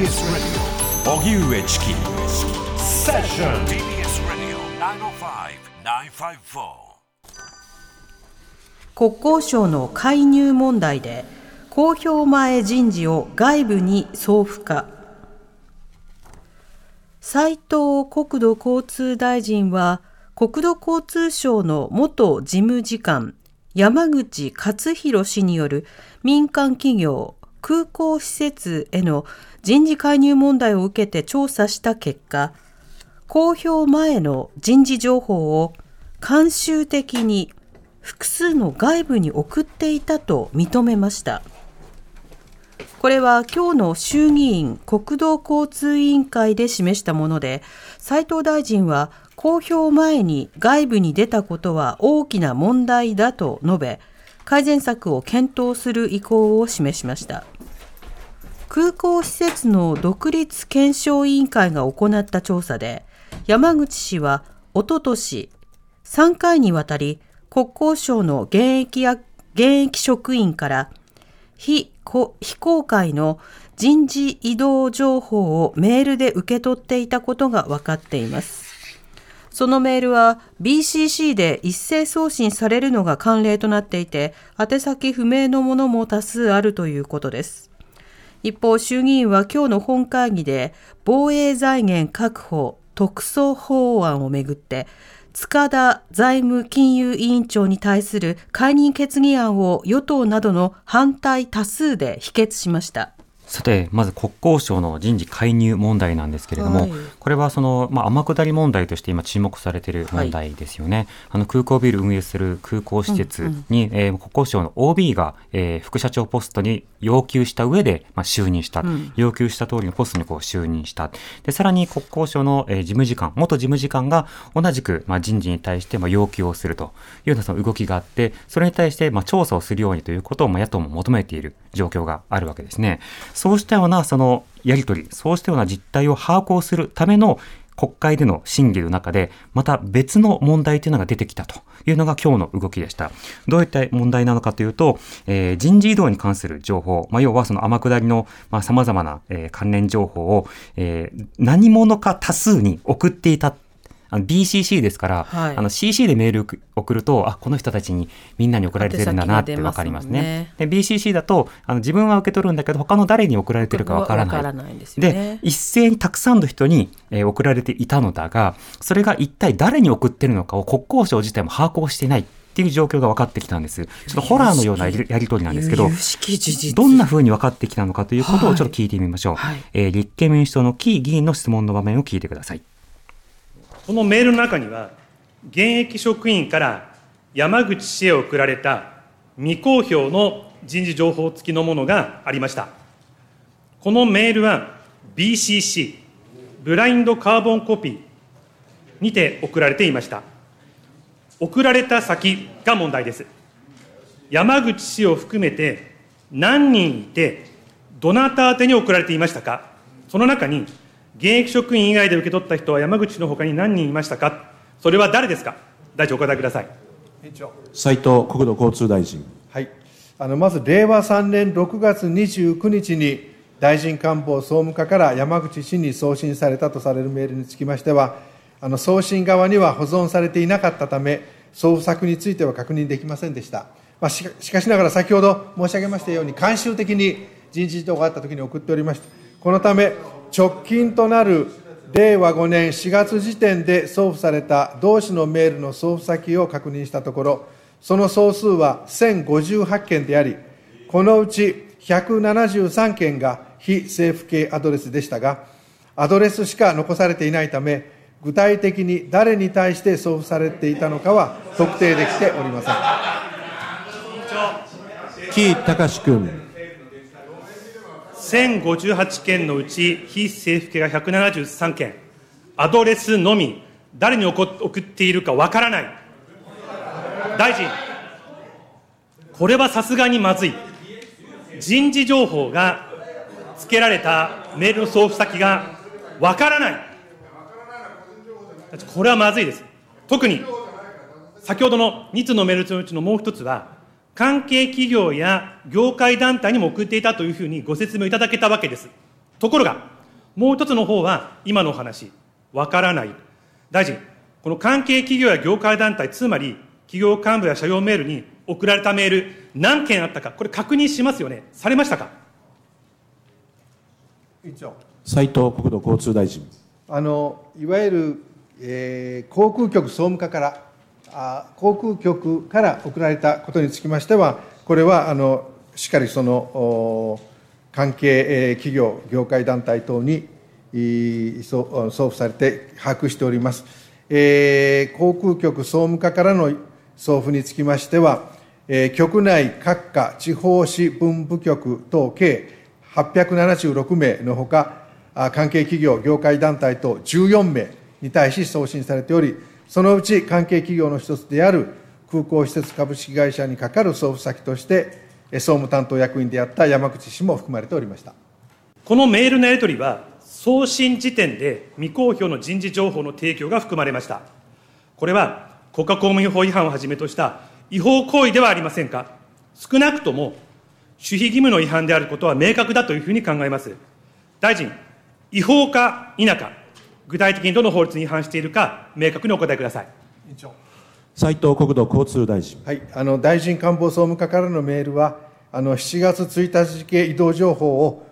TBS Radio. 荻上チキセッション TBS Radio 905-954国交省の介入問題で公表前人事を外部に送付か。斉藤国土交通大臣は国土交通省の元事務次官山口勝弘氏による民間企業空港施設への人事介入問題を受けて調査した結果公表前の人事情報を慣習的に複数の外部に送っていたと認めました。これは今日の衆議院国土交通委員会で示したもので斉藤大臣は公表前に外部に出たことは大きな問題だと述べ改善策を検討する意向を示しました。空港施設の独立検証委員会が行った調査で山口氏はおととし3回にわたり国交省の現役や現役職員から非非公開の人事異動情報をメールで受け取っていたことが分かっています。そのメールは BCC で一斉送信されるのが慣例となっていて、宛先不明のものも多数あるということです。一方、衆議院は今日の本会議で防衛財源確保特措法案をめぐって塚田財務金融委員長に対する解任決議案を与党などの反対多数で否決しました。さて、まず国交省の人事介入問題なんですけれども、はい、これはその、まあ、天下り問題として今注目されている問題ですよね。はい、あの空港ビル運営する空港施設に、うんうん、えー、国交省の OB が、えー、副社長ポストに要求した上で、まあ、就任した、うん、要求した通りのポストにこう就任した。で、さらに国交省の、えー、事務次官、元事務次官が同じく、まあ、人事に対して、まあ、要求をするというようなその動きがあって、それに対して、まあ、調査をするようにということを、まあ、野党も求めている状況があるわけですね。そうしたようなそのやり取り、そうしたような実態を把握をするための国会での審議の中で、また別の問題というのが出てきたというのが今日の動きでした。どういった問題なのかというと、えー、人事異動に関する情報、まあ、要はその天下りの、まあ、様々な、えー、関連情報を、えー、何者か多数に送っていたあの BCC ですから、はい、あの CC でメール送ると、あ、この人たちにみんなに送られてるんだなってわかりますね。で、BCC だと、あの自分は受け取るんだけど、他の誰に送られてるかわからない。ないで、ね、一斉にたくさんの人に、えー、送られていたのだが、それが一体誰に送ってるのかを国交省自体も把握をしていない。っていう状況が分かってきたんです。ちょっとホラーのようなやり取りなんですけど、どんなふうに分かってきたのかということをちょっと聞いてみましょう。はい、えー、立憲民主党のキー議員の質問の場面を聞いてください。このメールの中には、現役職員から山口氏へ送られた未公表の人事情報付きのものがありました。このメールは BCC、ブラインドカーボンコピーにて送られていました。送られた先が問題です。山口氏を含めて何人いて、どなた宛てに送られていましたか、その中に現役職員以外で受け取った人は山口のほかに何人いましたか、それは誰ですか、大臣、お答えください斉藤国土交通大臣。はい、あのまず令和3年6月29日に、大臣官房総務課から山口氏に送信されたとされるメールにつきましては、あの送信側には保存されていなかったため、捜索については確認できませんでした。まあ、しかしながら、先ほど申し上げましたように、慣習的に人事異動があったときに送っておりました。このため、直近となる令和5年4月時点で送付された同種のメールの送付先を確認したところ、その総数は1058件であり、このうち173件が非政府系アドレスでしたが、アドレスしか残されていないため、具体的に誰に対して送付されていたのかは特定できておりません。木隆君。1058件のうち、非政府系が173件、アドレスのみ、誰に送っているかわからない。大臣、これはさすがにまずい。人事情報が付けられたメールの送付先がわからない。これはまずいです。特に、先ほどの2つのメールのうちのもう一つは、関係企業や業界団体にも送っていたというふうにご説明いただけたわけです。ところが、もう一つの方は、今のお話、わからない。大臣、この関係企業や業界団体、つまり企業幹部や社用メールに送られたメール、何件あったか、これ確認しますよね。されましたか？斉藤国土交通大臣。あのいわゆる、えー航空局総務課からあ、航空局から送られたことにつきましては、これはあのしっかりその関係企業、業界団体等に送付されて把握しております。えー航空局総務課からの送付につきましては、えー局内各課地方支分部局等計876名のほか、関係企業、業界団体等14名に対し送信されており、そのうち関係企業の一つである空港施設株式会社にかかる送付先として、総務担当役員であった山口氏も含まれておりました。このメールのやり取りは、送信時点で未公表の人事情報の提供が含まれました。これは国家公務員法違反をはじめとした違法行為ではありませんか。少なくとも守秘義務の違反であることは明確だというふうに考えます。大臣、違法か否か、具体的にどの法律に違反しているか、明確にお答えください。斉藤国土交通大臣。はい、あの大臣官房総務課からのメールは、あの7月1日付移動情報を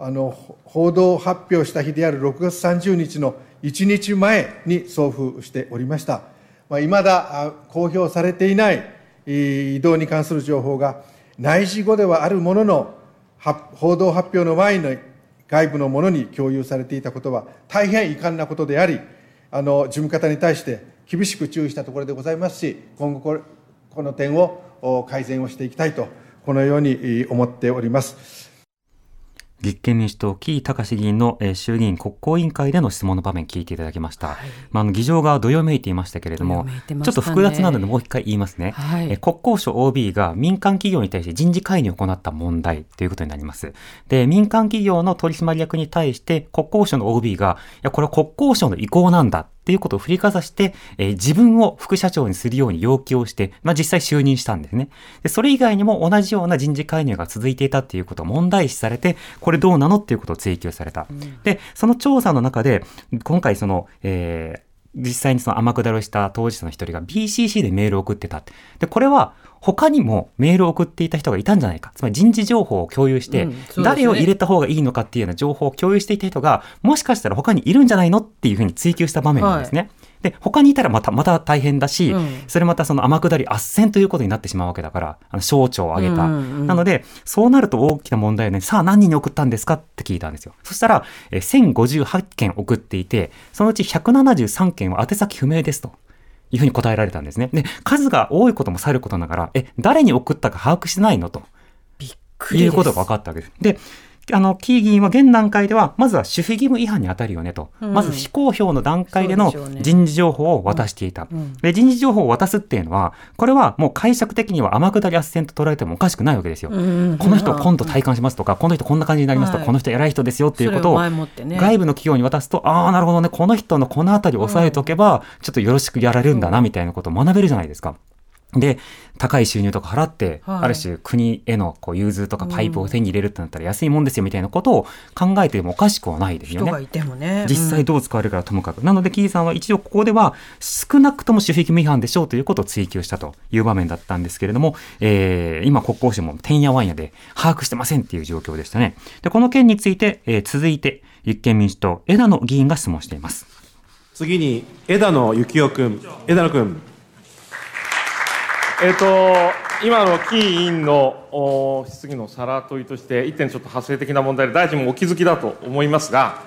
あの報道発表した日である6月30日の1日前に送付しておりました。まあ、未だあ公表されていないえー移動に関する情報が内示後ではあるものの、発報道発表の前に外部のものに共有されていたことは大変遺憾なことであり、あの事務方に対して厳しく注意したところでございますし、今後これ、この点を改善をしていきたいと、このように思っております。立憲民主党、木井隆議員の、えー衆議院国交委員会での質問の場面聞いていただきました。まあ、あの議場がどよめいていましたけれども、どよめいてまちょっと複雑なのでもう一回言いますね。はいえー国交省 OB が民間企業に対して人事介入を行った問題ということになります。で、民間企業の取締役に対して国交省の OB が、いや、これは国交省の意向なんだ。っていうことを振りかざして、えー自分を副社長にするように要求をして、まあ、実際就任したんですね。で、それ以外にも同じような人事介入が続いていたっていうことを問題視されて、これどうなのっていうことを追及された。で、その調査の中で、今回その、えー実際にその天下りをした当事者の一人が BCC でメールを送ってたって。で、これは他にもメールを送っていた人がいたんじゃないか。つまり人事情報を共有して、誰を入れた方がいいのかっていうような情報を共有していた人が、もしかしたら他にいるんじゃないのっていうふうに追求した場面なんですね。で、他にいたらまた、また大変だし、うんそれまたその天下り斡旋ということになってしまうわけだから、あの省庁を挙げた。うんうんうんなので、そうなると大きな問題で、さあ何人に送ったんですかって聞いたんですよ。そしたら、えー1058件送っていて、そのうち173件は宛先不明ですと。いうふうに答えられたんですね。で、数が多いこともさることながら、え、誰に送ったか把握してないのと。びっくりです。いうことが分かったわけです。で、あの、キー議員は現段階では、まずは守秘義務違反に当たるよねと。うん。まず非公表の段階での人事情報を渡していた。うん。で、人事情報を渡すっていうのは、これはもう解釈的には天下り斡旋と捉えてもおかしくないわけですよ。うんこの人今度体感しますとか、この人こんな感じになりますと、はい。この人偉い人ですよっていうことを外部の企業に渡すと、ああ、なるほどね、この人のこのあたりを押さえておけば、ちょっとよろしくやられるんだな、みたいなことを学べるじゃないですか。で、高い収入とか払って、はいある種国へのこう融通とかパイプを手に入れるってなったら安いもんですよみたいなことを考えてもおかしくはないですよね。人がいてもね。実際どう使われるかはともかく。なので、キーさんは一応ここでは少なくとも守秘義務違反でしょうということを追求したという場面だったんですけれども、えー今国交省もてんやわんやで把握してませんっていう状況でしたね。で、この件について、えー続いて立憲民主党枝野議員が質問しています。次に枝野幸男君。枝野君。えっ、と、今のキー委員のお質疑のさら問いとして、一点ちょっと派生的な問題で、大臣もお気づきだと思いますが、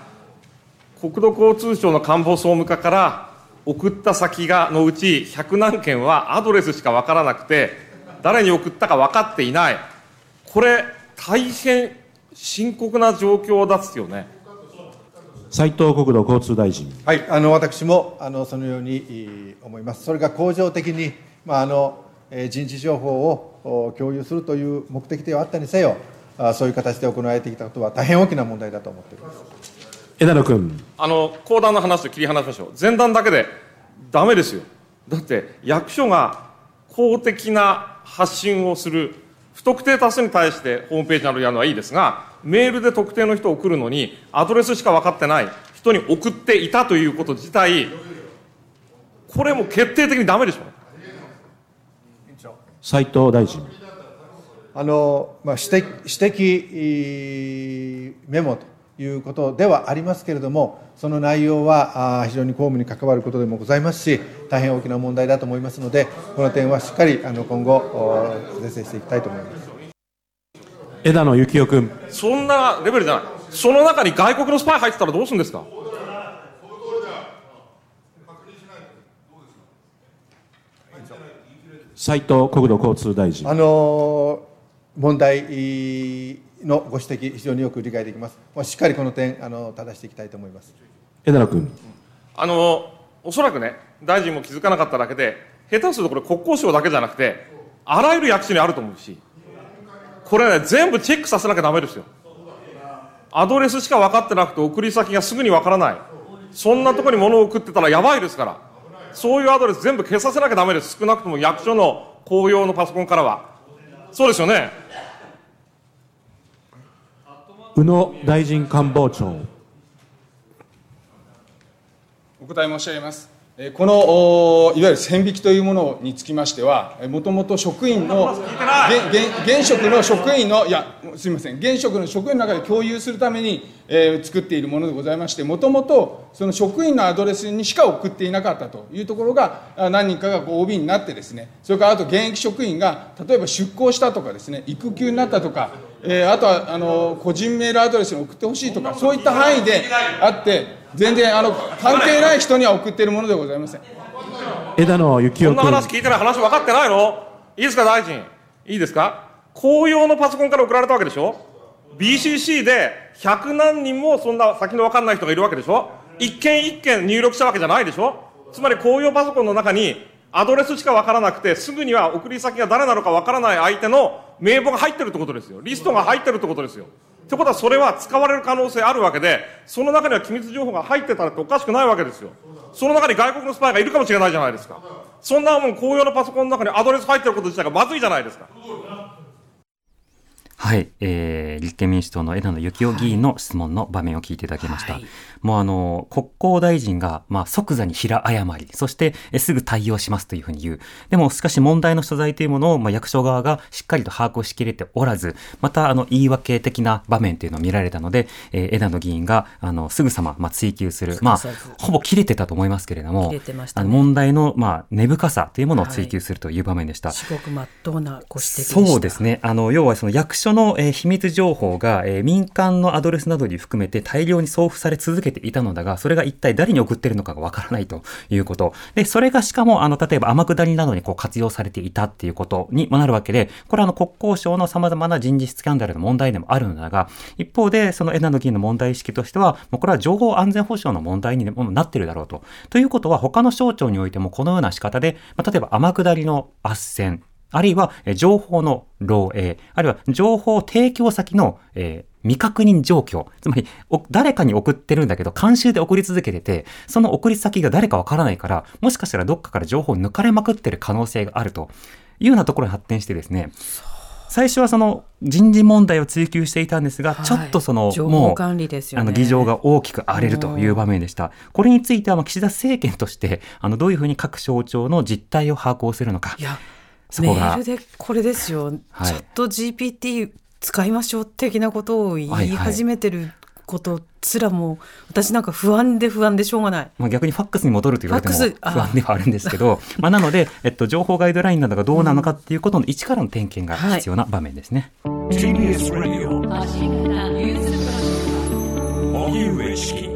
国土交通省の官房総務課から送った先がのうち100何件はアドレスしか分からなくて、誰に送ったか分かっていない、これ、大変深刻な状況ですよね。斉藤国土交通大臣。はい、あの私もあのそのようにえー思います。それが恒常的に、まああのえー人事情報をお共有するという目的ではあったにせよ、あそういう形で行われてきたことは大変大きな問題だと思っております。枝野君。あの公団の話と切り離しましょう、前段だけでだめですよ、だって役所が公的な発信をする、普不特定多数に対してホームページなどやるのはいいですが、メールで特定の人を送るのに、アドレスしか分かってない人に送っていたということ自体、これも決定的にダメでしょう。斉藤大臣。あの、まあ、指摘、指摘メモということではありますけれども、その内容は非常に公務に関わることでもございますし、大変大きな問題だと思いますので、この点はしっかりあの今後、是正していきたいと思います枝野幸男君。そんなレベルじゃない、その中に外国のスパイ入ってたらどうするんですか？斉藤国土交通大臣。あの問題のご指摘、非常によく理解できます。しっかりこの点、あの正していきたいと思います枝野君。あのおそらくね、大臣も気づかなかっただけで、下手するとこれ、国交省だけじゃなくて、あらゆる役所にあると思うし、これね、全部チェックさせなきゃだめですよ。アドレスしか分かってなくて、送り先がすぐに分からない、そんなところに物を送ってたらやばいですから、そういうアドレス全部消させなきゃだめです、少なくとも役所の公用のパソコンからは。そうですよね。宇野大臣官房長。お答え申し上げます。このいわゆる線引きというものにつきましては、もともと職員の現職の職員の、いや、すみません、現職の職員の中で共有するために、えー、作っているものでございまして、もともとその職員のアドレスにしか送っていなかったというところが、何人かが OB になってですね、それからあと現役職員が、例えば出向したとかですね、育休になったとか、えー、あとはあの個人メールアドレスに送ってほしいとか、そういった範囲であって、全然あの関係ない人には送っているものでございません。枝野幸男君。こんな話聞いてない話分かってないの？いいですか大臣？いいですか？公用のパソコンから送られたわけでしょ？BCC で100何人もそんな先の分かんない人がいるわけでしょ？一件一件入力したわけじゃないでしょ？つまり公用パソコンの中にアドレスしか分からなくてすぐには送り先が誰なのか分からない相手の名簿が入ってるってことですよ。リストが入ってるってことですよってことはそれは使われる可能性あるわけで、その中には機密情報が入ってたらっておかしくないわけですよ。その中に外国のスパイがいるかもしれないじゃないですか。そんなもん公用のパソコンの中にアドレス入ってること自体がまずいじゃないですか。はい、えー、立憲民主党の枝野幸男議員の質問の場面を聞いていただきました。はい、もうあの、国交大臣が、まあ、即座に平誤り、そして、えすぐ対応しますというふうに言う。でも、しかし問題の所在というものを、まあ、役所側がしっかりと把握しきれておらず、また、あの、言い訳的な場面というのを見られたので、えー、枝野議員が、あの、すぐさま、まあ、追及する。まあ、ほぼ切れてたと思いますけれども、ね、あの問題の、まあ、根深さというものを追及するという場面でした。はい、至極まっとうなご指摘そうですね。あの、要はその役所の、えー、秘密情報が、えー、民間のアドレスなどに含めて大量に送付され続けていたのだが、それが一体誰に送ってるのかがわからないということ。で、それがしかも、あの、例えば天下りなどにこう活用されていたっていうことにもなるわけで、これはあの国交省の様々な人事スキャンダルの問題でもあるのだが、一方で、その枝野議員の問題意識としては、もうこれは情報安全保障の問題にもなってるだろうと。ということは、他の省庁においてもこのような仕方で、まあ、例えば天下りの斡旋、あるいは情報の漏洩、あるいは情報提供先の、えー、未確認状況。つまり、誰かに送ってるんだけど、監修で送り続けてて、その送り先が誰かわからないから、もしかしたらどっかから情報を抜かれまくってる可能性があるというようなところに発展してですね、最初はその人事問題を追及していたんですが、はい、ちょっとその、もう、あの、議場が大きく荒れるという場面でした。これについては、岸田政権として、あの、どういうふうに各省庁の実態を把握するのか。いやメールでこれですよ、はい、チャット GPT 使いましょう的なことを言い始めてることすらも私なんか不安で不安でしょうがない。まあ逆にファックスに戻ると言われても不安ではあるんですけど、まあなので、えっと、情報ガイドラインなどがどうなのかっていうことの一からの点検が必要な場面ですね。はい、